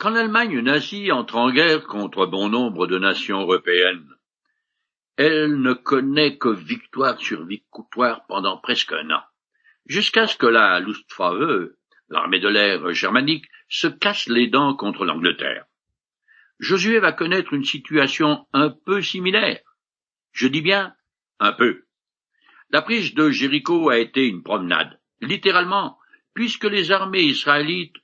Quand l'Allemagne nazie entre en guerre contre bon nombre de nations européennes, elle ne connaît que victoire sur victoire pendant presque un an, jusqu'à ce que la Luftwaffe, l'armée de l'air germanique, se casse les dents contre l'Angleterre. Josué va connaître une situation un peu similaire. Je dis bien un peu. La prise de Jéricho a été une promenade, littéralement, puisque les armées israélites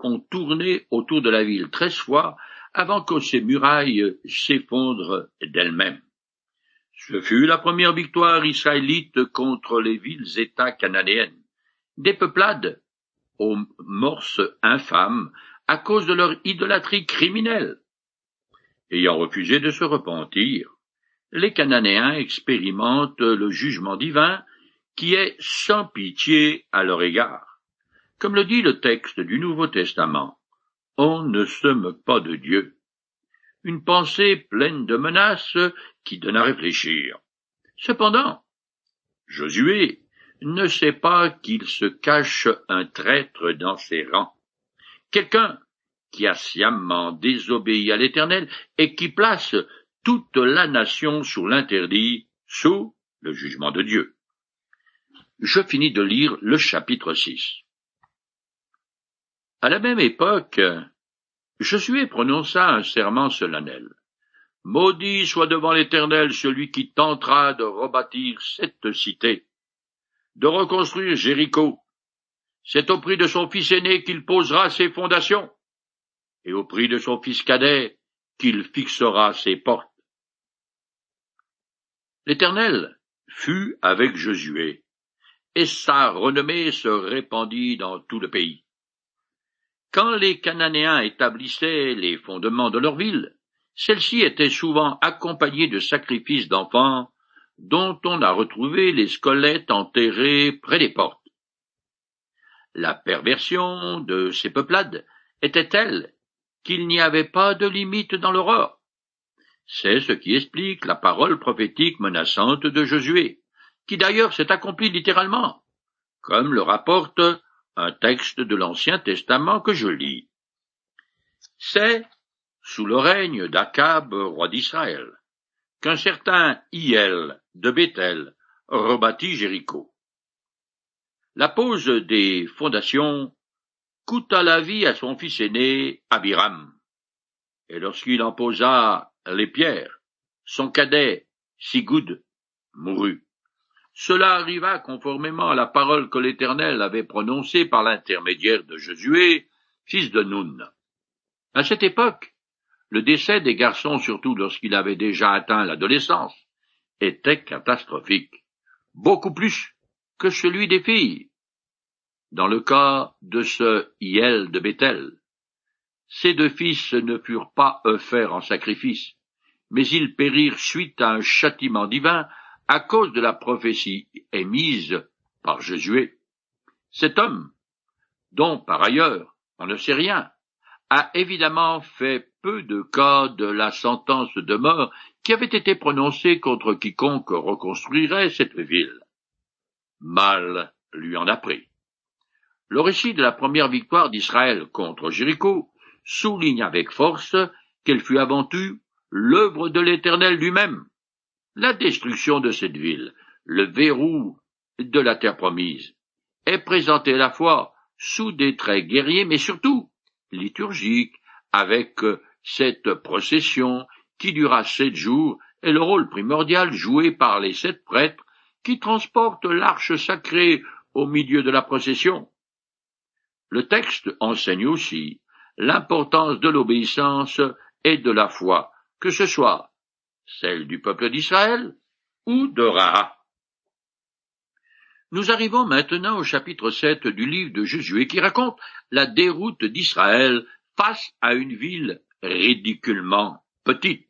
ont tourné autour de la ville treize fois avant que ses murailles s'effondrent d'elles-mêmes. Ce fut la première victoire israélite contre les villes-États cananéennes, des peuplades aux morses infâmes à cause de leur idolâtrie criminelle. Ayant refusé de se repentir, les Cananéens expérimentent le jugement divin qui est sans pitié à leur égard. Comme le dit le texte du Nouveau Testament, on ne se meut pas de Dieu. Une pensée pleine de menaces qui donne à réfléchir. Cependant, Josué ne sait pas qu'il se cache un traître dans ses rangs, quelqu'un qui a sciemment désobéi à l'Éternel et qui place toute la nation sous l'interdit, sous le jugement de Dieu. Je finis de lire le chapitre 6. À la même époque, Josué prononça un serment solennel. Maudit soit devant l'Éternel celui qui tentera de rebâtir cette cité, de reconstruire Jéricho. C'est au prix de son fils aîné qu'il posera ses fondations, et au prix de son fils cadet qu'il fixera ses portes. L'Éternel fut avec Josué, et sa renommée se répandit dans tout le pays. Quand les Cananéens établissaient les fondements de leur ville, celle-ci était souvent accompagnée de sacrifices d'enfants dont on a retrouvé les squelettes enterrés près des portes. La perversion de ces peuplades était telle qu'il n'y avait pas de limite dans l'aurore. C'est ce qui explique la parole prophétique menaçante de Josué, qui d'ailleurs s'est accomplie littéralement, comme le rapporte un texte de l'Ancien Testament que je lis. C'est, sous le règne d'Akab, roi d'Israël, qu'un certain Hiel de Bethel rebâtit Jéricho. La pose des fondations coûta la vie à son fils aîné, Abiram. Et lorsqu'il en posa les pierres. Son cadet, Sigoud, mourut. Cela arriva conformément à la parole que l'Éternel avait prononcée par l'intermédiaire de Josué, fils de Nun. À cette époque, le décès des garçons, surtout lorsqu'il avait déjà atteint l'adolescence, était catastrophique, beaucoup plus que celui des filles. Dans le cas de ce Hiel de Bethel, ces deux fils ne furent pas offerts en sacrifice, mais ils périrent suite à un châtiment divin à cause de la prophétie émise par Josué. Cet homme, dont par ailleurs on ne sait rien, a évidemment fait peu de cas de la sentence de mort qui avait été prononcée contre quiconque reconstruirait cette ville. Mal lui en a pris. Le récit de la première victoire d'Israël contre Jéricho souligne avec force qu'elle fut avant tout l'œuvre de l'Éternel lui-même. La destruction de cette ville, le verrou de la terre promise, est présentée à la fois sous des traits guerriers, mais surtout liturgiques, avec cette procession qui dura sept jours et le rôle primordial joué par les sept prêtres qui transportent l'arche sacrée au milieu de la procession. Le texte enseigne aussi l'importance de l'obéissance et de la foi, que ce soit celle du peuple d'Israël ou de Raha. Nous arrivons maintenant au chapitre 7 du livre de Josué qui raconte la déroute d'Israël face à une ville ridiculement petite.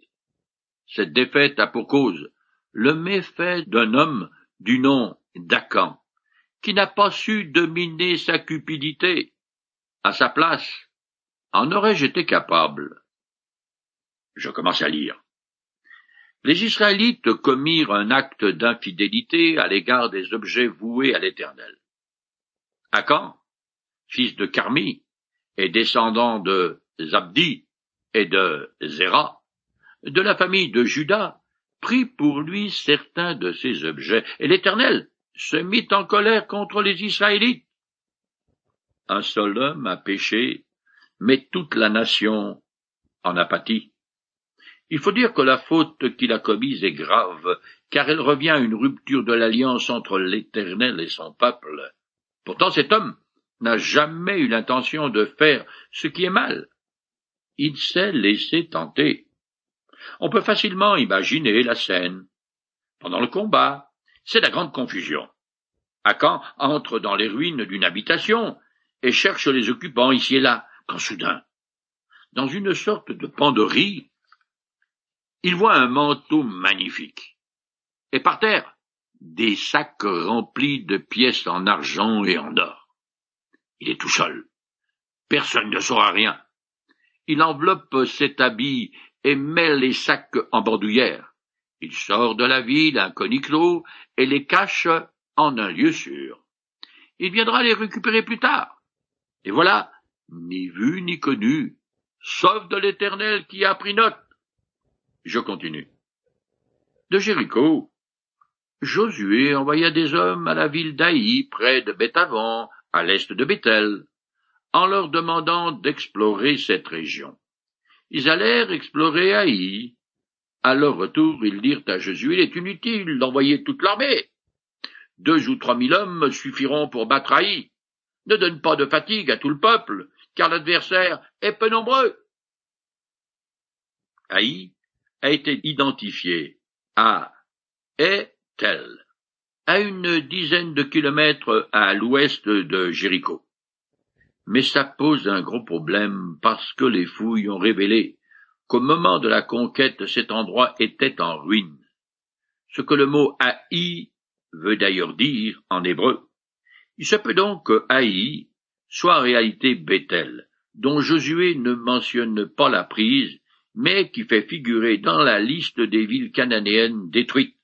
Cette défaite a pour cause le méfait d'un homme du nom d'Akan, qui n'a pas su dominer sa cupidité. À sa place, en aurais-je été capable? Je commence à lire. Les Israélites commirent un acte d'infidélité à l'égard des objets voués à l'Éternel. Akan, fils de Carmi et descendant de Zabdi et de Zéra, de la famille de Judas, prit pour lui certains de ses objets, et l'Éternel se mit en colère contre les Israélites. Un seul homme a péché, mais toute la nation en a pâti. Il faut dire que la faute qu'il a commise est grave, car elle revient à une rupture de l'alliance entre l'Éternel et son peuple. Pourtant cet homme n'a jamais eu l'intention de faire ce qui est mal. Il s'est laissé tenter. On peut facilement imaginer la scène. Pendant le combat, c'est la grande confusion. Akan entre dans les ruines d'une habitation et cherche les occupants ici et là, quand soudain, dans une sorte de panderie, il voit un manteau magnifique. Et par terre, des sacs remplis de pièces en argent et en or. Il est tout seul. Personne ne saura rien. Il enveloppe cet habit et met les sacs en bordouillère. Il sort de la ville clos et les cache en un lieu sûr. Il viendra les récupérer plus tard. Et voilà, ni vu ni connu, sauf de l'Éternel qui a pris note. Je continue. De Jéricho, Josué envoya des hommes à la ville d'Aï, près de Bétavon, à l'est de Bethel, en leur demandant d'explorer cette région. Ils allèrent explorer Haï. À leur retour, ils dirent à Josué, il est inutile d'envoyer toute l'armée. Deux ou trois mille hommes suffiront pour battre Haï. Ne donne pas de fatigue à tout le peuple, car l'adversaire est peu nombreux. Haï a été identifié à Ethel, à une dizaine de kilomètres à l'ouest de Jéricho. Mais ça pose un gros problème parce que les fouilles ont révélé qu'au moment de la conquête cet endroit était en ruine. Ce que le mot Haï veut d'ailleurs dire en hébreu. Il se peut donc que Haï soit en réalité Bethel, dont Josué ne mentionne pas la prise, mais qui fait figurer dans la liste des villes cananéennes détruites.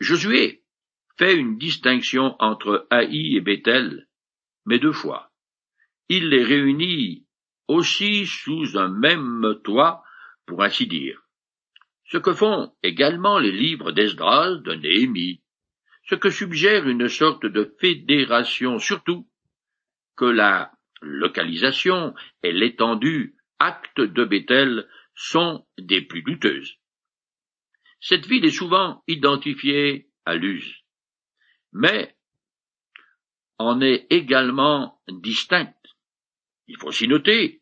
Josué fait une distinction entre Haï et Bethel, mais deux fois. Il les réunit aussi sous un même toit, pour ainsi dire. Ce que font également les livres d'Esdras, de Néhémie, ce que suggère une sorte de fédération, surtout que la localisation et l'étendue actes de Bethel sont des plus douteuses. Cette ville est souvent identifiée à Luz mais en est également distincte. Il faut aussi noter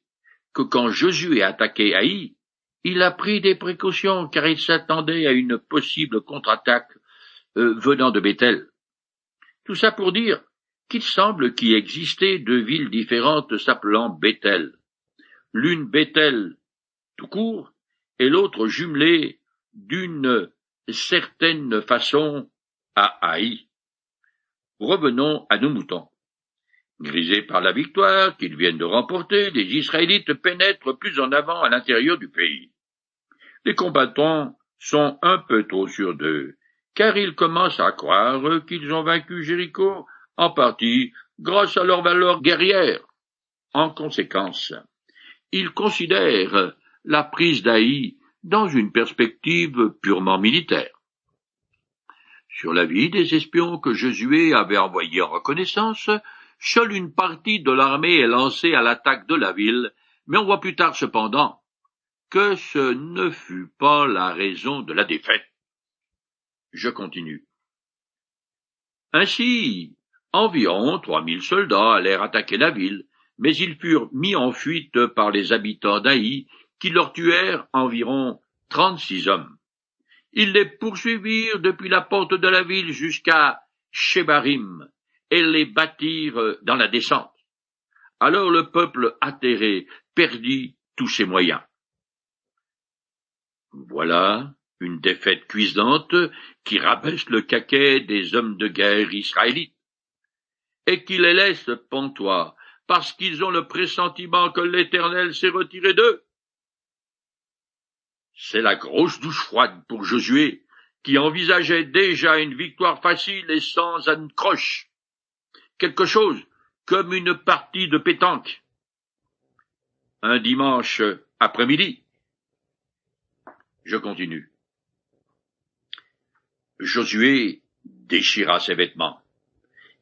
que quand Josué a attaqué Haï, il a pris des précautions car il s'attendait à une possible contre-attaque euh, venant de Bethel. Tout ça pour dire qu'il semble qu'il existait deux villes différentes s'appelant Bethel. L'une Bethel tout court et l'autre jumelée d'une certaine façon à Haï. Revenons à nos moutons. Grisés par la victoire qu'ils viennent de remporter, les Israélites pénètrent plus en avant à l'intérieur du pays. Les combattants sont un peu trop sûrs d'eux, car ils commencent à croire qu'ils ont vaincu Jéricho, en partie grâce à leur valeur guerrière. En conséquence, ils considèrent la prise d'Aï dans une perspective purement militaire. Sur l'avis des espions que Josué avait envoyés en reconnaissance, seule une partie de l'armée est lancée à l'attaque de la ville, mais on voit plus tard cependant que ce ne fut pas la raison de la défaite. Je continue. Ainsi, environ trois mille soldats allèrent attaquer la ville, mais ils furent mis en fuite par les habitants d'Aï, qui leur tuèrent environ trente-six hommes. Ils les poursuivirent depuis la porte de la ville jusqu'à Shebarim et les battirent dans la descente. Alors le peuple atterré perdit tous ses moyens. Voilà une défaite cuisante qui rabaisse le caquet des hommes de guerre israélites et qui les laisse pantois parce qu'ils ont le pressentiment que l'Éternel s'est retiré d'eux. C'est la grosse douche froide pour Josué, qui envisageait déjà une victoire facile et sans croche. Quelque chose comme une partie de pétanque. un dimanche après-midi. Je continue. Josué déchira ses vêtements.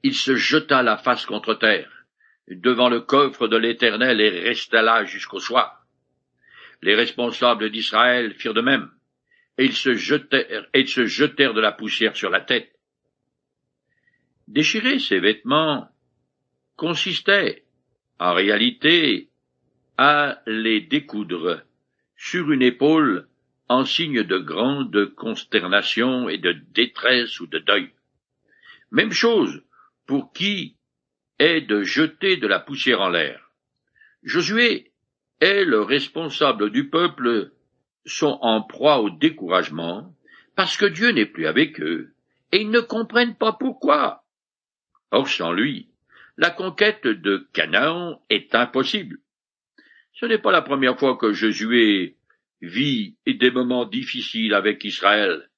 Il se jeta la face contre terre, devant le coffre de l'Éternel et resta là jusqu'au soir. Les responsables d'Israël firent de même, et ils se jetèrent, et se jetèrent de la poussière sur la tête. Déchirer ses vêtements consistait, en réalité, à les découdre sur une épaule en signe de grande consternation et de détresse ou de deuil. Même chose pour qui est de jeter de la poussière en l'air. Josué et le responsable du peuple sont en proie au découragement parce que Dieu n'est plus avec eux et ils ne comprennent pas pourquoi. Or sans lui, la conquête de Canaan est impossible. Ce n'est pas la première fois que Josué vit des moments difficiles avec Israël.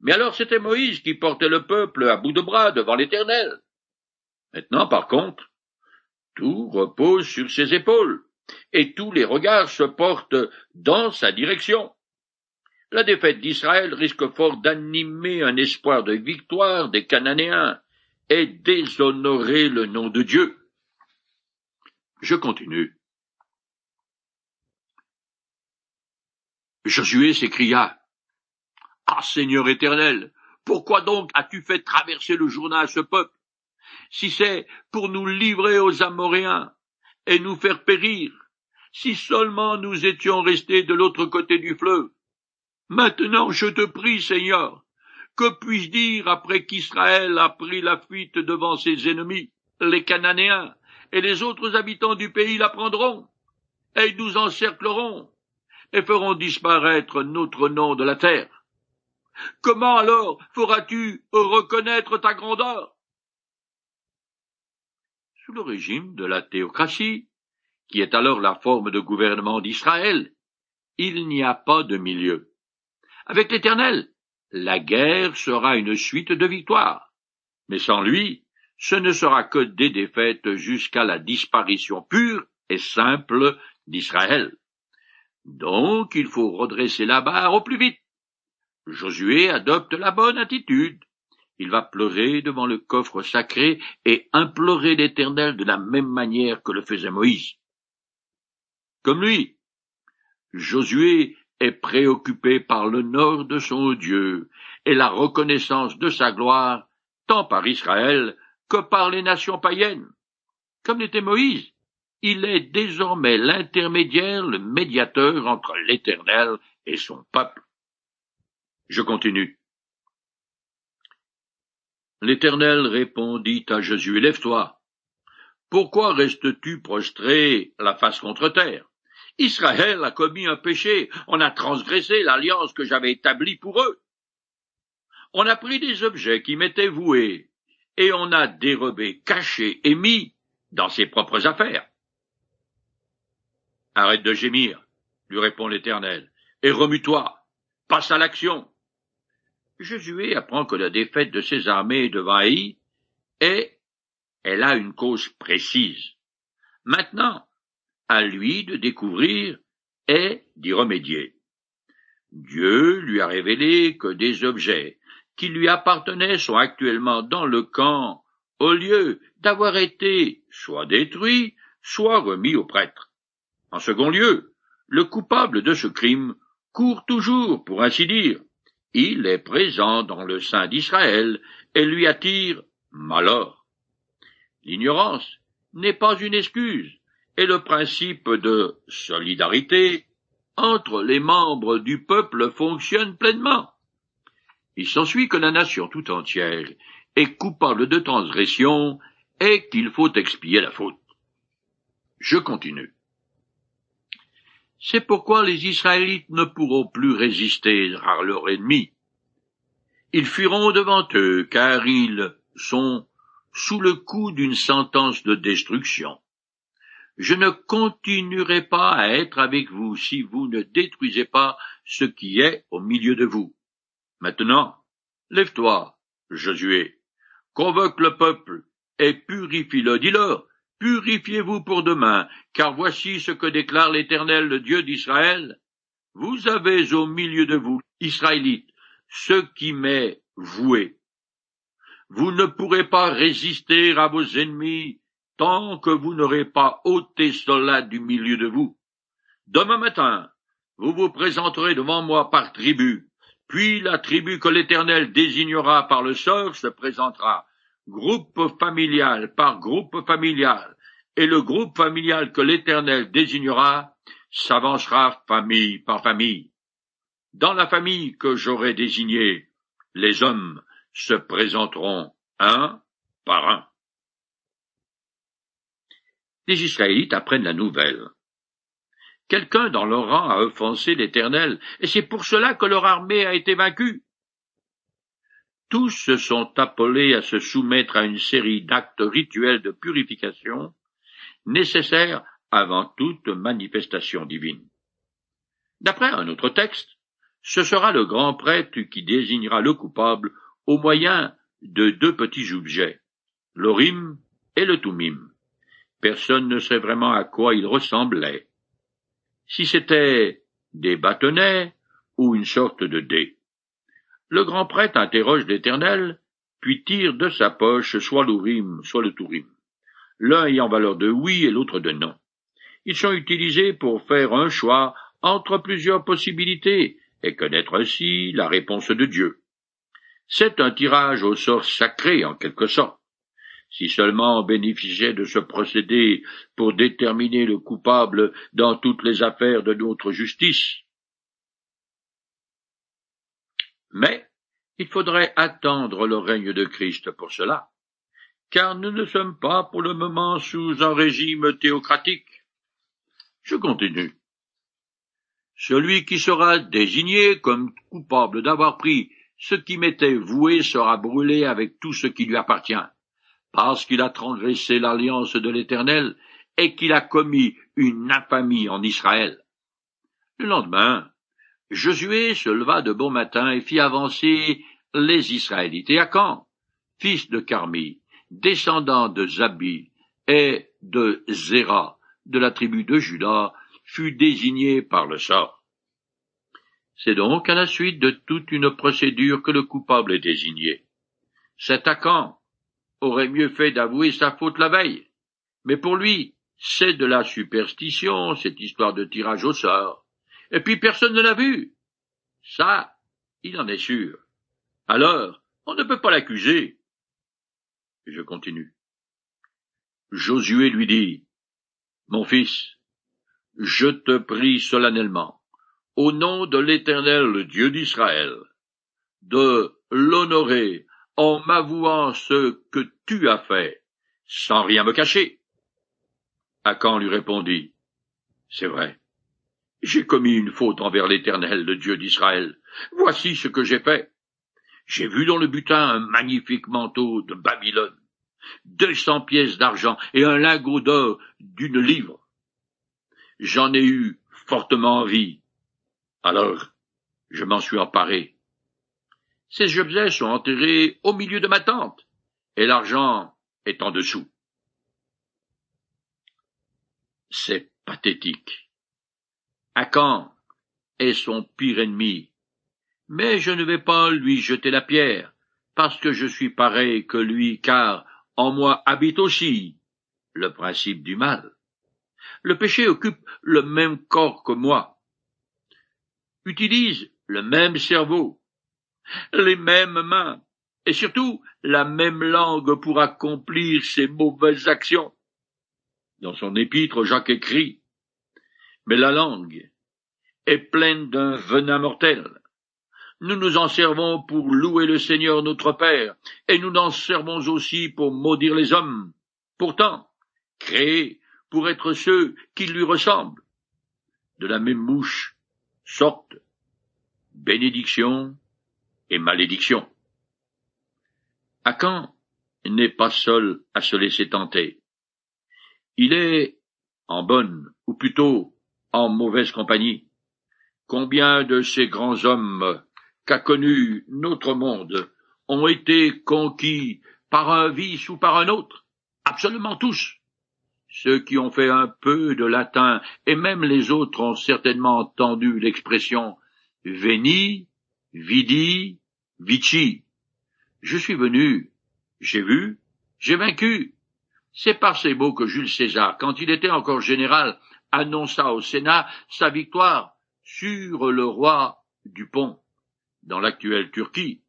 Mais alors c'était Moïse qui portait le peuple à bout de bras devant l'Éternel. Maintenant, par contre, tout repose sur ses épaules, et tous les regards se portent dans sa direction. La défaite d'Israël risque fort d'animer un espoir de victoire des Cananéens, et déshonorer le nom de Dieu. Je continue. Josué s'écria. Ah Seigneur éternel, pourquoi donc as-tu fait traverser le Jourdain à ce peuple, si c'est pour nous livrer aux Amoréens et nous faire périr, si seulement nous étions restés de l'autre côté du fleuve. Maintenant je te prie, Seigneur, que puis-je dire après qu'Israël a pris la fuite devant ses ennemis, les Cananéens, et les autres habitants du pays la prendront, et ils nous encercleront, et feront disparaître notre nom de la terre. Comment alors feras-tu reconnaître ta grandeur? Le régime de la théocratie, qui est alors la forme de gouvernement d'Israël, il n'y a pas de milieu. Avec l'Éternel, la guerre sera une suite de victoires. Mais sans lui, ce ne sera que des défaites jusqu'à la disparition pure et simple d'Israël. Donc il faut redresser la barre au plus vite. Josué adopte la bonne attitude. Il va pleurer devant le coffre sacré et implorer l'Éternel de la même manière que le faisait Moïse. Comme lui, Josué est préoccupé par nord de son Dieu et la reconnaissance de sa gloire, tant par Israël que par les nations païennes. Comme l'était Moïse, il est désormais l'intermédiaire, le médiateur entre l'Éternel et son peuple. Je continue. L'Éternel répondit à Josué, Lève-toi. Pourquoi restes-tu prostré la face contre terre? Israël a commis un péché, on a transgressé l'alliance que j'avais établie pour eux. On a pris des objets qui m'étaient voués, et on a dérobé, caché et mis dans ses propres affaires. Arrête de gémir, lui répond l'Éternel, et remue-toi, passe à l'action. Josué apprend que la défaite de ses armées devant Haï est, elle a une cause précise. Maintenant, à lui de découvrir et d'y remédier. Dieu lui a révélé que des objets qui lui appartenaient sont actuellement dans le camp, au lieu d'avoir été soit détruits, soit remis au prêtre. En second lieu, le coupable de ce crime court toujours, pour ainsi dire. Il est présent dans le sein d'Israël et lui attire malheur. L'ignorance n'est pas une excuse, et le principe de solidarité entre les membres du peuple fonctionne pleinement. Il s'ensuit que la nation tout entière est coupable de transgression et qu'il faut expier la faute. Je continue. C'est pourquoi les Israélites ne pourront plus résister à leur ennemi. Ils fuiront devant eux, car ils sont sous le coup d'une sentence de destruction. Je ne continuerai pas à être avec vous si vous ne détruisez pas ce qui est au milieu de vous. Maintenant, lève-toi, Josué, convoque le peuple et purifie-le, dis-leur, Purifiez-vous pour demain, car voici ce que déclare l'Éternel, le Dieu d'Israël. Vous avez au milieu de vous, Israélites, ce qui m'est voué. Vous ne pourrez pas résister à vos ennemis tant que vous n'aurez pas ôté cela du milieu de vous. Demain matin, vous vous présenterez devant moi par tribu, puis la tribu que l'Éternel désignera par le sort se présentera, groupe familial par groupe familial, et le groupe familial que l'Éternel désignera s'avancera famille par famille. Dans la famille que j'aurai désignée, les hommes se présenteront un par un. Les Israélites apprennent la nouvelle. Quelqu'un dans leur rang a offensé l'Éternel, et c'est pour cela que leur armée a été vaincue. Tous se sont appelés à se soumettre à une série d'actes rituels de purification nécessaires avant toute manifestation divine. D'après un autre texte, ce sera le grand prêtre qui désignera le coupable au moyen de deux petits objets, l'orim et le tumim. Personne ne sait vraiment à quoi ils ressemblaient si c'était des bâtonnets ou une sorte de dé. Le grand prêtre interroge l'Éternel, puis tire de sa poche soit l'Urim, soit le Tourim, l'un ayant valeur de oui et l'autre de non. Ils sont utilisés pour faire un choix entre plusieurs possibilités et connaître ainsi la réponse de Dieu. C'est un tirage au sort sacré en quelque sorte. Si seulement on bénéficiait de ce procédé pour déterminer le coupable dans toutes les affaires de notre justice. Mais il faudrait attendre le règne de Christ pour cela, car nous ne sommes pas pour le moment sous un régime théocratique. Je continue. Celui qui sera désigné comme coupable d'avoir pris ce qui m'était voué sera brûlé avec tout ce qui lui appartient parce qu'il a transgressé l'alliance de l'Éternel et qu'il a commis une infamie en Israël. Le lendemain, Josué se leva de bon matin et fit avancer les Israélites. Et Akan, fils de Carmi, descendant de Zabi et de Zéra, de la tribu de Juda, fut désigné par le sort. C'est donc à la suite de toute une procédure que le coupable est désigné. Cet Akan, aurait mieux fait d'avouer sa faute la veille. Mais pour lui, c'est de la superstition, cette histoire de tirage au sort. Et puis personne ne l'a vu. Ça, il en est sûr. Alors, on ne peut pas l'accuser. Je continue. Josué lui dit, Mon fils, je te prie solennellement, au nom de l'Éternel, Dieu d'Israël, de l'honorer en m'avouant ce que tu as fait, sans rien me cacher. Akan lui répondit, C'est vrai, j'ai commis une faute envers l'Éternel, le Dieu d'Israël. Voici ce que j'ai fait. J'ai vu dans le butin un magnifique manteau de Babylone, deux cents pièces d'argent et un lingot d'or d'une livre. J'en ai eu fortement envie. Alors, je m'en suis emparé ces objets sont enterrés au milieu de ma tente, et l'argent est en dessous. C'est pathétique. Akan est son pire ennemi, mais je ne vais pas lui jeter la pierre, parce que je suis pareil que lui, car en moi habite aussi le principe du mal. Le péché occupe le même corps que moi, utilise le même cerveau, les mêmes mains, et surtout la même langue pour accomplir ses mauvaises actions. Dans son épître, Jacques écrit Mais la langue est pleine d'un venin mortel. Nous nous en servons pour louer le Seigneur notre Père, et nous n'en servons aussi pour maudire les hommes, pourtant créés pour être ceux qui lui ressemblent. De la même mouche sortent bénédiction et malédiction. Akan n'est pas seul à se laisser tenter. Il est en bonne, ou plutôt en mauvaise compagnie. Combien de ces grands hommes qu'a connus notre monde ont été conquis par un vice ou par un autre? Absolument tous. Ceux qui ont fait un peu de latin, et même les autres ont certainement entendu l'expression veni, vidi, vici. Je suis venu, j'ai vu, j'ai vaincu. C'est par ces mots que Jules César, quand il était encore général, annonça au Sénat sa victoire sur le roi du Pont, dans l'actuelle Turquie.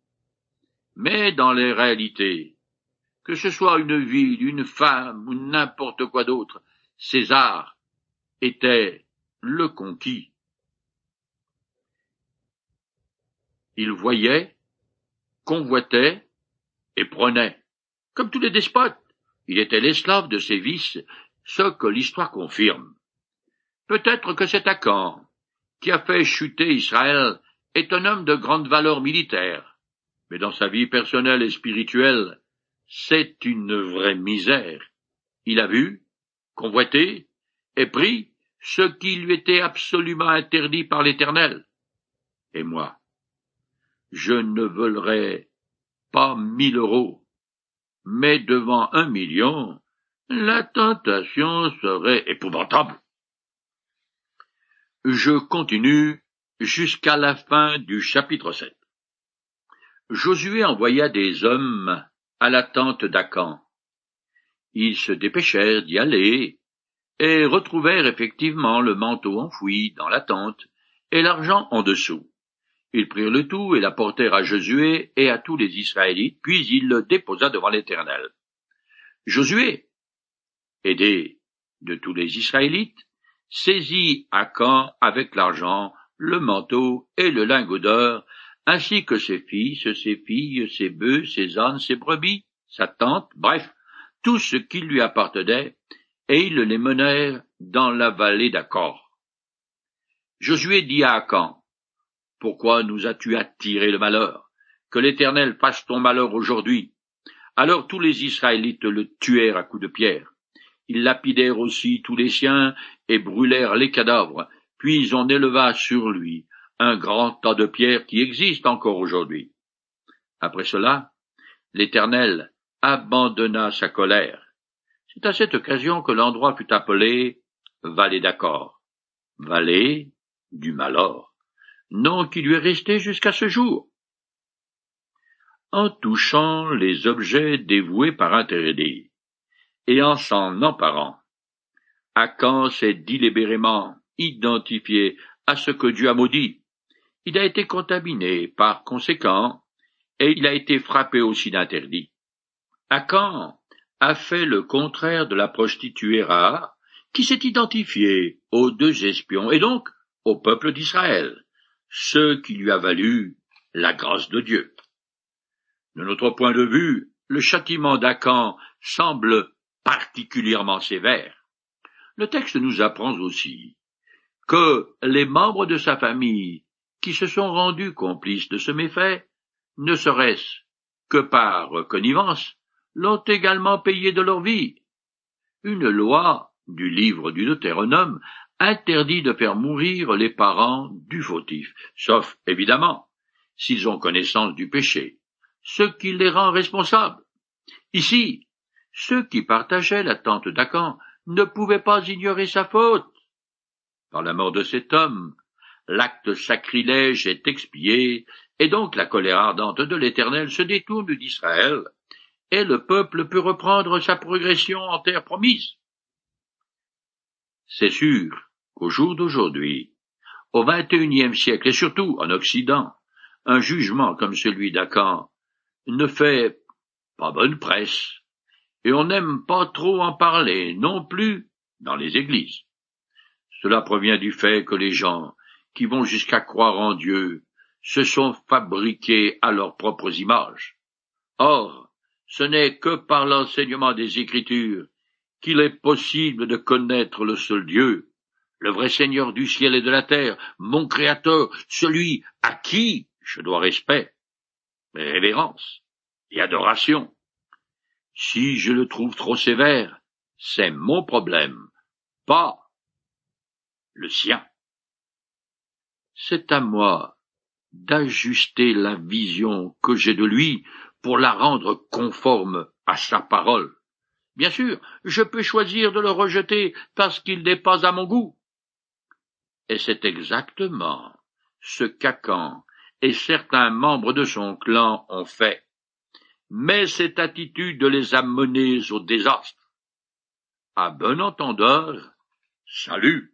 Mais dans les réalités, que ce soit une ville, une femme ou n'importe quoi d'autre, César était le conquis. Il voyait, convoitait et prenait, comme tous les despotes. Il était l'esclave de ses vices, ce que l'histoire confirme. Peut-être que cet Akan, qui a fait chuter Israël, est un homme de grande valeur militaire, mais dans sa vie personnelle et spirituelle, c'est une vraie misère. Il a vu, convoité, et pris ce qui lui était absolument interdit par l'Éternel. Et moi, je ne volerai pas mille euros, mais devant un million, la tentation serait épouvantable. Je continue jusqu'à la fin du chapitre 7. Josué envoya des hommes à la tente d'Acan. Ils se dépêchèrent d'y aller et retrouvèrent effectivement le manteau enfoui dans la tente et l'argent en dessous. Ils prirent le tout et l'apportèrent à Josué et à tous les Israélites, puis il le déposa devant l'Éternel. Josué, aidé de tous les Israélites, saisit Acan avec l'argent, le manteau et le lingot d'or, ainsi que ses fils, ses filles, ses bœufs, ses ânes, ses brebis, sa tante, bref, tout ce qui lui appartenait, et ils les menèrent dans la vallée d'Accor. Josué dit à Acan, pourquoi nous as-tu attiré le malheur? Que l'Éternel fasse ton malheur aujourd'hui. Alors tous les Israélites le tuèrent à coups de pierre. Ils lapidèrent aussi tous les siens et brûlèrent les cadavres, puis on éleva sur lui un grand tas de pierres qui existe encore aujourd'hui. Après cela, l'Éternel abandonna sa colère. C'est à cette occasion que l'endroit fut appelé Vallée d'accord, vallée du malheur nom qui lui est resté jusqu'à ce jour. En touchant les objets dévoués par interdit, en s'en emparant, Akan s'est délibérément identifié à ce que Dieu a maudit. Il a été contaminé par conséquent, et il a été frappé aussi d'interdit. Akan a fait le contraire de la prostituée rare, qui s'est identifiée aux deux espions et donc au peuple d'Israël ce qui lui a valu la grâce de Dieu. De notre point de vue, le châtiment d'Acan semble particulièrement sévère. Le texte nous apprend aussi que les membres de sa famille qui se sont rendus complices de ce méfait, ne serait-ce que par connivence, l'ont également payé de leur vie. Une loi du livre du Deutéronome interdit de faire mourir les parents du fautif, sauf, évidemment, s'ils ont connaissance du péché, ce qui les rend responsables. Ici, ceux qui partageaient la tente d'Acan ne pouvaient pas ignorer sa faute. Par la mort de cet homme, l'acte sacrilège est expié, et donc la colère ardente de l'Éternel se détourne d'Israël, et le peuple peut reprendre sa progression en terre promise. C'est sûr, au jour d'aujourd'hui, au XXIe siècle et surtout en Occident, un jugement comme celui d'Acan ne fait pas bonne presse, et on n'aime pas trop en parler non plus dans les églises. Cela provient du fait que les gens qui vont jusqu'à croire en Dieu se sont fabriqués à leurs propres images. Or, ce n'est que par l'enseignement des Écritures qu'il est possible de connaître le seul Dieu, le vrai Seigneur du ciel et de la terre, mon Créateur, celui à qui je dois respect, révérence et adoration. Si je le trouve trop sévère, c'est mon problème, pas le sien. C'est à moi d'ajuster la vision que j'ai de lui pour la rendre conforme à sa parole. Bien sûr, je peux choisir de le rejeter parce qu'il n'est pas à mon goût. Et c'est exactement ce qu'Acan et certains membres de son clan ont fait mais cette attitude les a menés au désastre. À bon entendeur, salut.